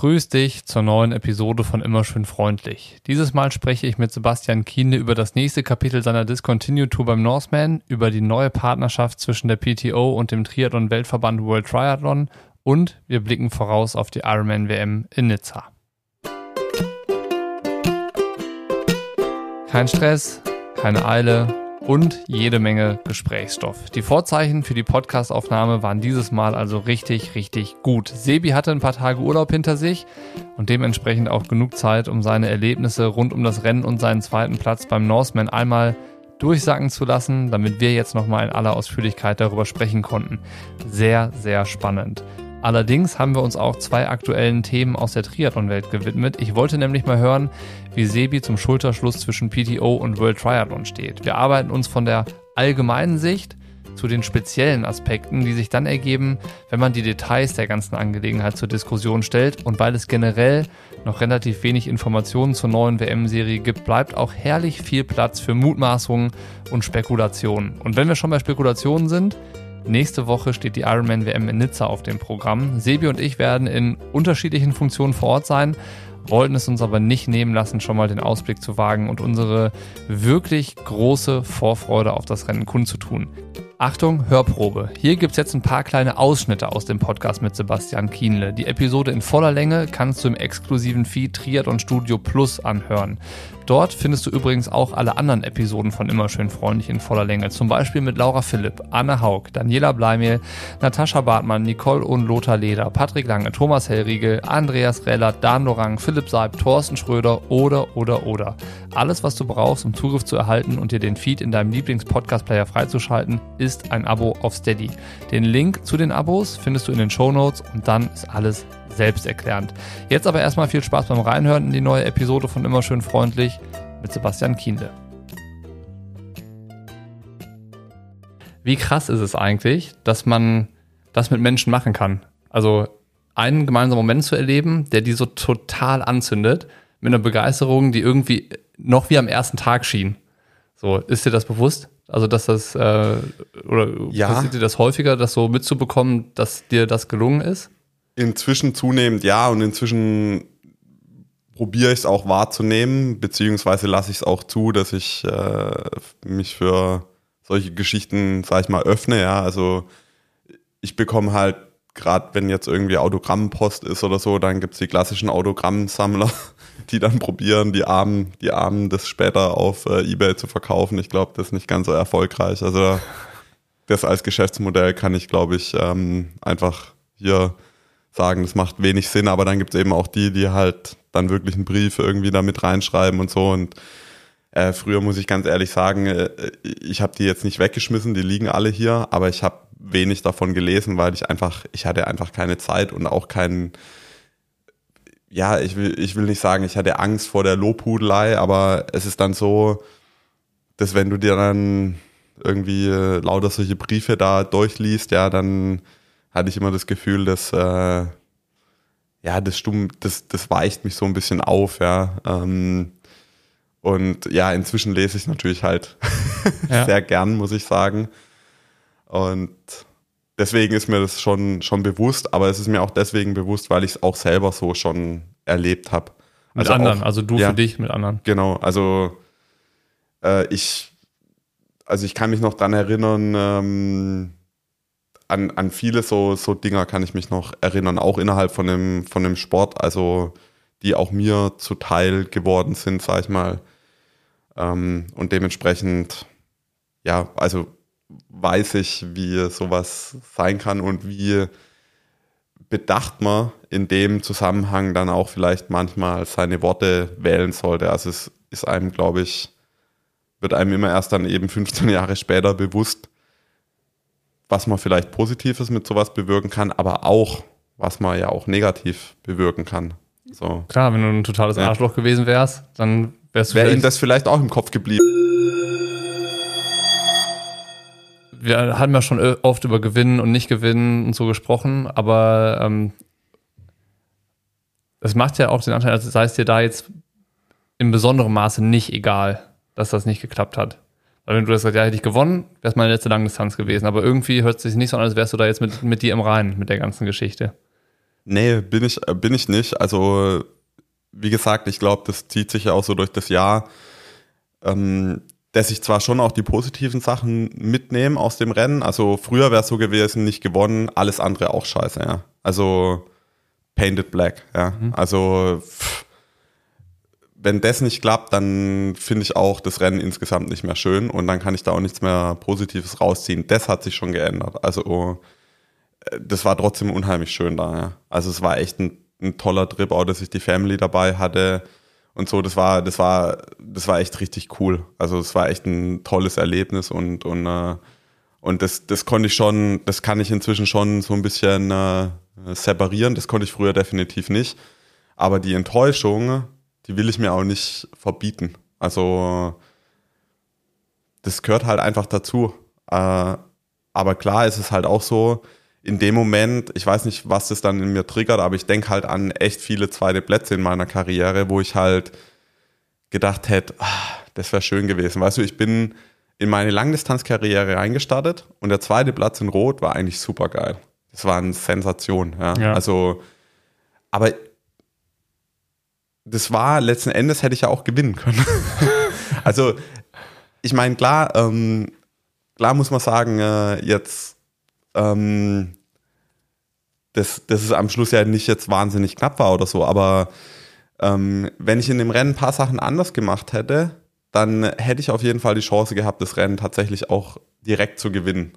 Grüß dich zur neuen Episode von Immer schön freundlich. Dieses Mal spreche ich mit Sebastian Kiene über das nächste Kapitel seiner Discontinued Tour beim Norseman, über die neue Partnerschaft zwischen der PTO und dem Triathlon-Weltverband World Triathlon und wir blicken voraus auf die Ironman WM in Nizza. Kein Stress, keine Eile und jede Menge Gesprächsstoff. Die Vorzeichen für die Podcastaufnahme waren dieses Mal also richtig, richtig gut. Sebi hatte ein paar Tage Urlaub hinter sich und dementsprechend auch genug Zeit, um seine Erlebnisse rund um das Rennen und seinen zweiten Platz beim Norseman einmal durchsacken zu lassen, damit wir jetzt nochmal in aller Ausführlichkeit darüber sprechen konnten. Sehr, sehr spannend. Allerdings haben wir uns auch zwei aktuellen Themen aus der Triathlon-Welt gewidmet. Ich wollte nämlich mal hören, wie Sebi zum Schulterschluss zwischen PTO und World Triathlon steht. Wir arbeiten uns von der allgemeinen Sicht zu den speziellen Aspekten, die sich dann ergeben, wenn man die Details der ganzen Angelegenheit zur Diskussion stellt. Und weil es generell noch relativ wenig Informationen zur neuen WM-Serie gibt, bleibt auch herrlich viel Platz für Mutmaßungen und Spekulationen. Und wenn wir schon bei Spekulationen sind, Nächste Woche steht die Ironman WM in Nizza auf dem Programm. Sebi und ich werden in unterschiedlichen Funktionen vor Ort sein, wollten es uns aber nicht nehmen lassen, schon mal den Ausblick zu wagen und unsere wirklich große Vorfreude auf das Rennen kundzutun. Achtung, Hörprobe. Hier gibt's jetzt ein paar kleine Ausschnitte aus dem Podcast mit Sebastian Kienle. Die Episode in voller Länge kannst du im exklusiven Feed Triathlon Studio Plus anhören. Dort findest du übrigens auch alle anderen Episoden von Immer schön freundlich in voller Länge. Zum Beispiel mit Laura Philipp, Anne Haug, Daniela Bleimehl, Natascha Bartmann, Nicole und Lothar Leder, Patrick Lange, Thomas Hellriegel, Andreas Reller, Dan Lorang, Philipp Seib, Thorsten Schröder oder, oder, oder. Alles, was du brauchst, um Zugriff zu erhalten und dir den Feed in deinem Lieblings-Podcast-Player freizuschalten, ist ein Abo auf Steady. Den Link zu den Abos findest du in den Show Notes und dann ist alles selbsterklärend. Jetzt aber erstmal viel Spaß beim Reinhören in die neue Episode von Immer schön freundlich mit Sebastian Kienle. Wie krass ist es eigentlich, dass man das mit Menschen machen kann? Also einen gemeinsamen Moment zu erleben, der die so total anzündet, mit einer Begeisterung, die irgendwie noch wie am ersten Tag schien. So, ist dir das bewusst? Also, dass das, äh, oder ja. passiert dir das häufiger, das so mitzubekommen, dass dir das gelungen ist? Inzwischen zunehmend ja und inzwischen probiere ich es auch wahrzunehmen, beziehungsweise lasse ich es auch zu, dass ich äh, mich für solche Geschichten, sag ich mal, öffne. Ja, also ich bekomme halt, gerade wenn jetzt irgendwie Autogrammpost ist oder so, dann gibt es die klassischen Autogrammsammler, die dann probieren, die Armen, die Armen das später auf äh, Ebay zu verkaufen. Ich glaube, das ist nicht ganz so erfolgreich. Also das als Geschäftsmodell kann ich, glaube ich, ähm, einfach hier sagen, das macht wenig Sinn, aber dann gibt es eben auch die, die halt dann wirklich einen Brief irgendwie da mit reinschreiben und so. Und äh, früher muss ich ganz ehrlich sagen, äh, ich habe die jetzt nicht weggeschmissen, die liegen alle hier, aber ich habe wenig davon gelesen, weil ich einfach, ich hatte einfach keine Zeit und auch keinen, ja, ich will, ich will nicht sagen, ich hatte Angst vor der Lobhudelei, aber es ist dann so, dass wenn du dir dann irgendwie äh, lauter solche Briefe da durchliest, ja, dann hatte ich immer das Gefühl, dass äh, ja, das stumm, das, das weicht mich so ein bisschen auf, ja. Ähm, und ja, inzwischen lese ich natürlich halt ja. sehr gern, muss ich sagen. Und deswegen ist mir das schon, schon bewusst, aber es ist mir auch deswegen bewusst, weil ich es auch selber so schon erlebt habe. Mit also anderen, auch, also du ja, für dich mit anderen. Genau, also äh, ich, also ich kann mich noch dran erinnern, ähm, an, an viele so, so Dinger kann ich mich noch erinnern, auch innerhalb von dem, von dem Sport, also die auch mir zuteil geworden sind, sag ich mal. Ähm, und dementsprechend, ja, also weiß ich, wie sowas sein kann und wie bedacht man in dem Zusammenhang dann auch vielleicht manchmal seine Worte wählen sollte. Also es ist einem, glaube ich, wird einem immer erst dann eben 15 Jahre später bewusst, was man vielleicht Positives mit sowas bewirken kann, aber auch, was man ja auch negativ bewirken kann. So. Klar, wenn du ein totales Arschloch gewesen wärst, dann wärst du. Wäre ihm das vielleicht auch im Kopf geblieben. Wir haben ja schon oft über Gewinnen und Nicht-Gewinnen und so gesprochen, aber ähm, das macht ja auch den Anteil, als sei es dir da jetzt in besonderem Maße nicht egal, dass das nicht geklappt hat. Weil wenn du das gesagt ja, hätte ich gewonnen, wäre es meine letzte Langdistanz gewesen. Aber irgendwie hört es sich nicht so an, als wärst du da jetzt mit, mit dir im Reinen, mit der ganzen Geschichte. Nee, bin ich, äh, bin ich nicht. Also, wie gesagt, ich glaube, das zieht sich ja auch so durch das Jahr, ähm, dass ich zwar schon auch die positiven Sachen mitnehme aus dem Rennen. Also, früher wäre es so gewesen, nicht gewonnen, alles andere auch scheiße, ja. Also, painted black, ja. Mhm. Also, pff, wenn das nicht klappt, dann finde ich auch das Rennen insgesamt nicht mehr schön und dann kann ich da auch nichts mehr Positives rausziehen. Das hat sich schon geändert. Also äh, das war trotzdem unheimlich schön da. Ja. Also es war echt ein, ein, toller Trip, auch dass ich die Family dabei hatte und so. Das war, das war, das war echt richtig cool. Also es war echt ein tolles Erlebnis und und äh, und das, das konnte ich schon, das kann ich inzwischen schon so ein bisschen äh, separieren. Das konnte ich früher definitiv nicht. Aber die Enttäuschung, die will ich mir auch nicht verbieten. Also das gehört halt einfach dazu. Äh, aber klar ist es halt auch so, in dem Moment, ich weiß nicht, was das dann in mir triggert, aber ich denke halt an echt viele zweite Plätze in meiner Karriere, wo ich halt gedacht hätte, ach, das wäre schön gewesen. Weißt du, ich bin in meine Langdistanzkarriere reingestartet und der zweite Platz in Rot war eigentlich super geil. Das war eine Sensation. Ja. ja. Also, aber das war letzten Endes hätte ich ja auch gewinnen können. also, ich meine, klar, ähm, klar muss man sagen, äh, jetzt, ähm, dass, dass es am Schluss ja nicht jetzt wahnsinnig knapp war oder so, aber ähm, wenn ich in dem Rennen ein paar Sachen anders gemacht hätte, dann hätte ich auf jeden Fall die Chance gehabt, das Rennen tatsächlich auch direkt zu gewinnen.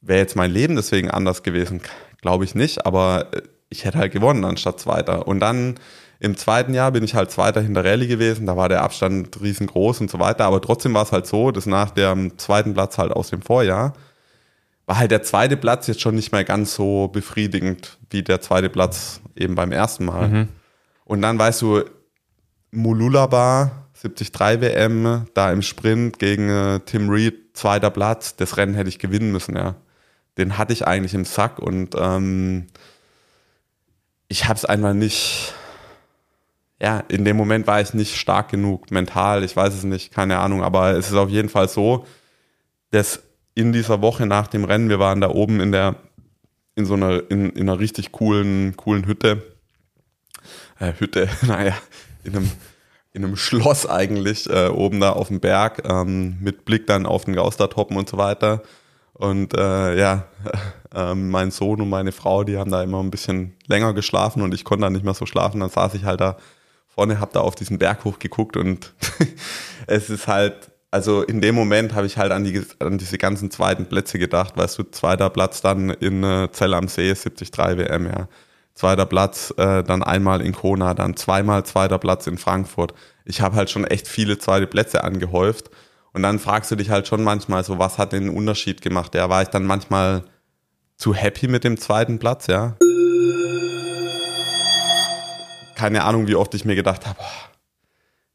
Wäre jetzt mein Leben deswegen anders gewesen, glaube ich nicht, aber äh, ich hätte halt gewonnen anstatt Zweiter. Und dann im zweiten Jahr bin ich halt Zweiter hinter Rallye gewesen, da war der Abstand riesengroß und so weiter, aber trotzdem war es halt so, dass nach dem zweiten Platz halt aus dem Vorjahr war halt der zweite Platz jetzt schon nicht mehr ganz so befriedigend wie der zweite Platz eben beim ersten Mal. Mhm. Und dann weißt du, Mululaba, 73 WM, da im Sprint gegen äh, Tim Reed, zweiter Platz, das Rennen hätte ich gewinnen müssen, ja. Den hatte ich eigentlich im Sack und ähm, ich habe es einfach nicht, ja, in dem Moment war ich nicht stark genug mental, ich weiß es nicht, keine Ahnung, aber es ist auf jeden Fall so, dass in dieser Woche nach dem Rennen, wir waren da oben in der, in so einer, in, in einer richtig coolen, coolen Hütte, äh, Hütte, naja, in einem, in einem Schloss eigentlich, äh, oben da auf dem Berg, ähm, mit Blick dann auf den Gaustertoppen und so weiter. Und äh, ja, äh, mein Sohn und meine Frau, die haben da immer ein bisschen länger geschlafen und ich konnte dann nicht mehr so schlafen. Dann saß ich halt da vorne, habe da auf diesen Berg hochgeguckt und es ist halt, also in dem Moment habe ich halt an, die, an diese ganzen zweiten Plätze gedacht, weißt du, zweiter Platz dann in äh, Zell am See, 73 WM, ja. Zweiter Platz, äh, dann einmal in Kona, dann zweimal zweiter Platz in Frankfurt. Ich habe halt schon echt viele zweite Plätze angehäuft. Und dann fragst du dich halt schon manchmal so, was hat den Unterschied gemacht? Ja, war ich dann manchmal zu happy mit dem zweiten Platz, ja? keine Ahnung, wie oft ich mir gedacht habe,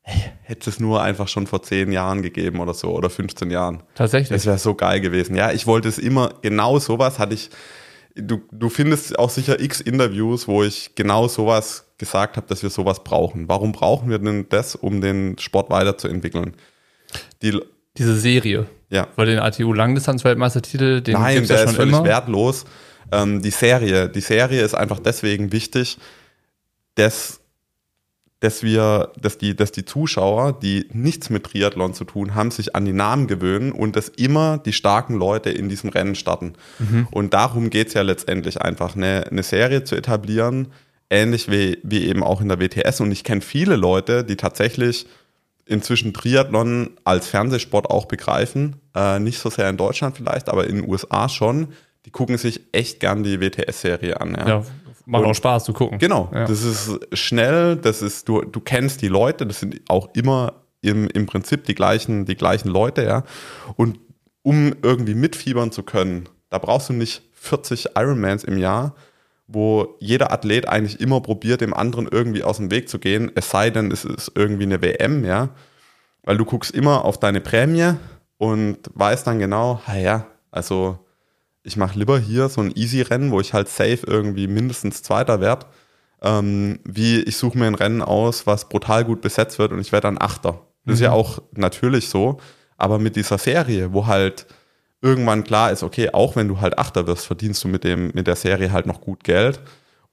hätte es nur einfach schon vor zehn Jahren gegeben oder so oder 15 Jahren. Tatsächlich. Das wäre so geil gewesen. Ja, ich wollte es immer, genau sowas hatte ich. Du, du findest auch sicher x Interviews, wo ich genau sowas gesagt habe, dass wir sowas brauchen. Warum brauchen wir denn das, um den Sport weiterzuentwickeln? Die, Diese Serie. Ja. Weil den ATU Langdistanz-Weltmeistertitel, den Nein, der ja ist völlig immer. wertlos. Ähm, die Serie, die Serie ist einfach deswegen wichtig, dass, dass wir, dass die, dass die Zuschauer, die nichts mit Triathlon zu tun haben, sich an die Namen gewöhnen und dass immer die starken Leute in diesem Rennen starten. Mhm. Und darum geht es ja letztendlich einfach, eine, eine Serie zu etablieren, ähnlich wie, wie eben auch in der WTS. Und ich kenne viele Leute, die tatsächlich inzwischen Triathlon als Fernsehsport auch begreifen. Äh, nicht so sehr in Deutschland vielleicht, aber in den USA schon. Die gucken sich echt gern die WTS-Serie an. Ja. ja. Macht und, auch Spaß zu gucken. Genau. Ja. Das ist schnell, das ist, du, du kennst die Leute, das sind auch immer im, im Prinzip die gleichen, die gleichen Leute, ja. Und um irgendwie mitfiebern zu können, da brauchst du nicht 40 Ironmans im Jahr, wo jeder Athlet eigentlich immer probiert, dem anderen irgendwie aus dem Weg zu gehen, es sei denn, es ist irgendwie eine WM, ja. Weil du guckst immer auf deine Prämie und weißt dann genau, ja, also ich mache lieber hier so ein Easy-Rennen, wo ich halt safe irgendwie mindestens Zweiter werde, ähm, wie ich suche mir ein Rennen aus, was brutal gut besetzt wird und ich werde dann Achter. Das mhm. ist ja mhm. auch natürlich so, aber mit dieser Serie, wo halt irgendwann klar ist, okay, auch wenn du halt Achter wirst, verdienst du mit, dem, mit der Serie halt noch gut Geld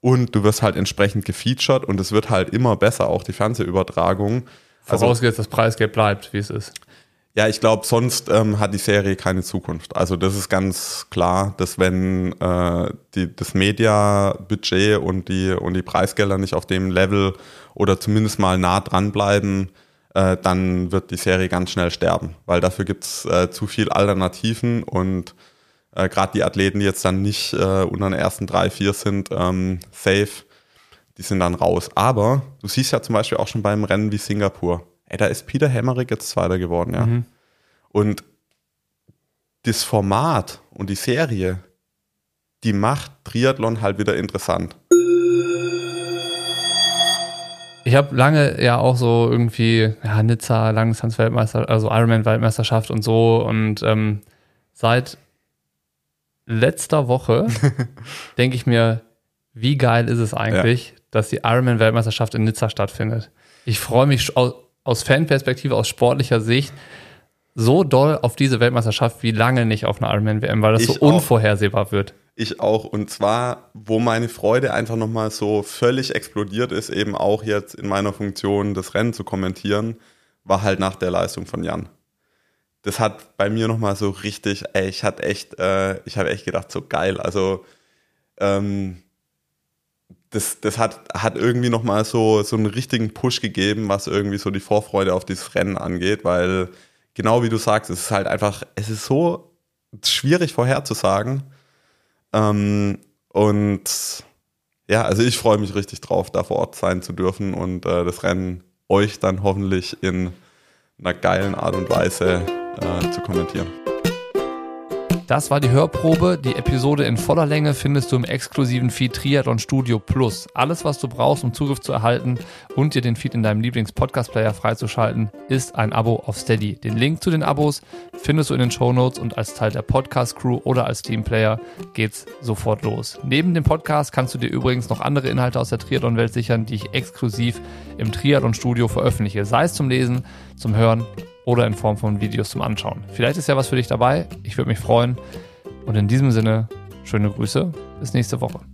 und du wirst halt entsprechend gefeatured und es wird halt immer besser, auch die Fernsehübertragung. Also Vorausgesetzt, das Preisgeld bleibt, wie es ist. Ja, ich glaube, sonst ähm, hat die Serie keine Zukunft. Also das ist ganz klar, dass wenn äh, die, das Media-Budget und die, und die Preisgelder nicht auf dem Level oder zumindest mal nah dran bleiben, äh, dann wird die Serie ganz schnell sterben, weil dafür gibt es äh, zu viel Alternativen und äh, gerade die Athleten, die jetzt dann nicht äh, unter den ersten drei, vier sind, ähm, safe, die sind dann raus. Aber du siehst ja zum Beispiel auch schon beim Rennen wie Singapur ey, da ist Peter Hemmerich jetzt Zweiter geworden, ja. Mhm. Und das Format und die Serie, die macht Triathlon halt wieder interessant. Ich habe lange ja auch so irgendwie, ja, Nizza, Langdistanz-Weltmeister, also Ironman-Weltmeisterschaft und so. Und ähm, seit letzter Woche denke ich mir, wie geil ist es eigentlich, ja. dass die Ironman-Weltmeisterschaft in Nizza stattfindet. Ich freue mich aus Fanperspektive, aus sportlicher Sicht so doll auf diese Weltmeisterschaft wie lange nicht auf einer Ironman-WM, weil das ich so unvorhersehbar auch. wird. Ich auch. Und zwar, wo meine Freude einfach nochmal so völlig explodiert ist, eben auch jetzt in meiner Funktion das Rennen zu kommentieren, war halt nach der Leistung von Jan. Das hat bei mir nochmal so richtig, ey, ich hatte echt, äh, ich habe echt gedacht, so geil. Also, ähm, das, das hat, hat irgendwie nochmal so, so einen richtigen Push gegeben, was irgendwie so die Vorfreude auf dieses Rennen angeht, weil genau wie du sagst, es ist halt einfach, es ist so schwierig vorherzusagen. Ähm, und ja, also ich freue mich richtig drauf, da vor Ort sein zu dürfen und äh, das Rennen euch dann hoffentlich in einer geilen Art und Weise äh, zu kommentieren. Das war die Hörprobe. Die Episode in voller Länge findest du im exklusiven Feed Triathlon Studio Plus. Alles, was du brauchst, um Zugriff zu erhalten und dir den Feed in deinem Lieblings-Podcast-Player freizuschalten, ist ein Abo auf Steady. Den Link zu den Abos findest du in den Show Notes und als Teil der Podcast-Crew oder als Teamplayer geht's sofort los. Neben dem Podcast kannst du dir übrigens noch andere Inhalte aus der Triathlon-Welt sichern, die ich exklusiv im Triathlon Studio veröffentliche. Sei es zum Lesen, zum Hören oder in Form von Videos zum Anschauen. Vielleicht ist ja was für dich dabei. Ich würde mich freuen. Und in diesem Sinne, schöne Grüße. Bis nächste Woche.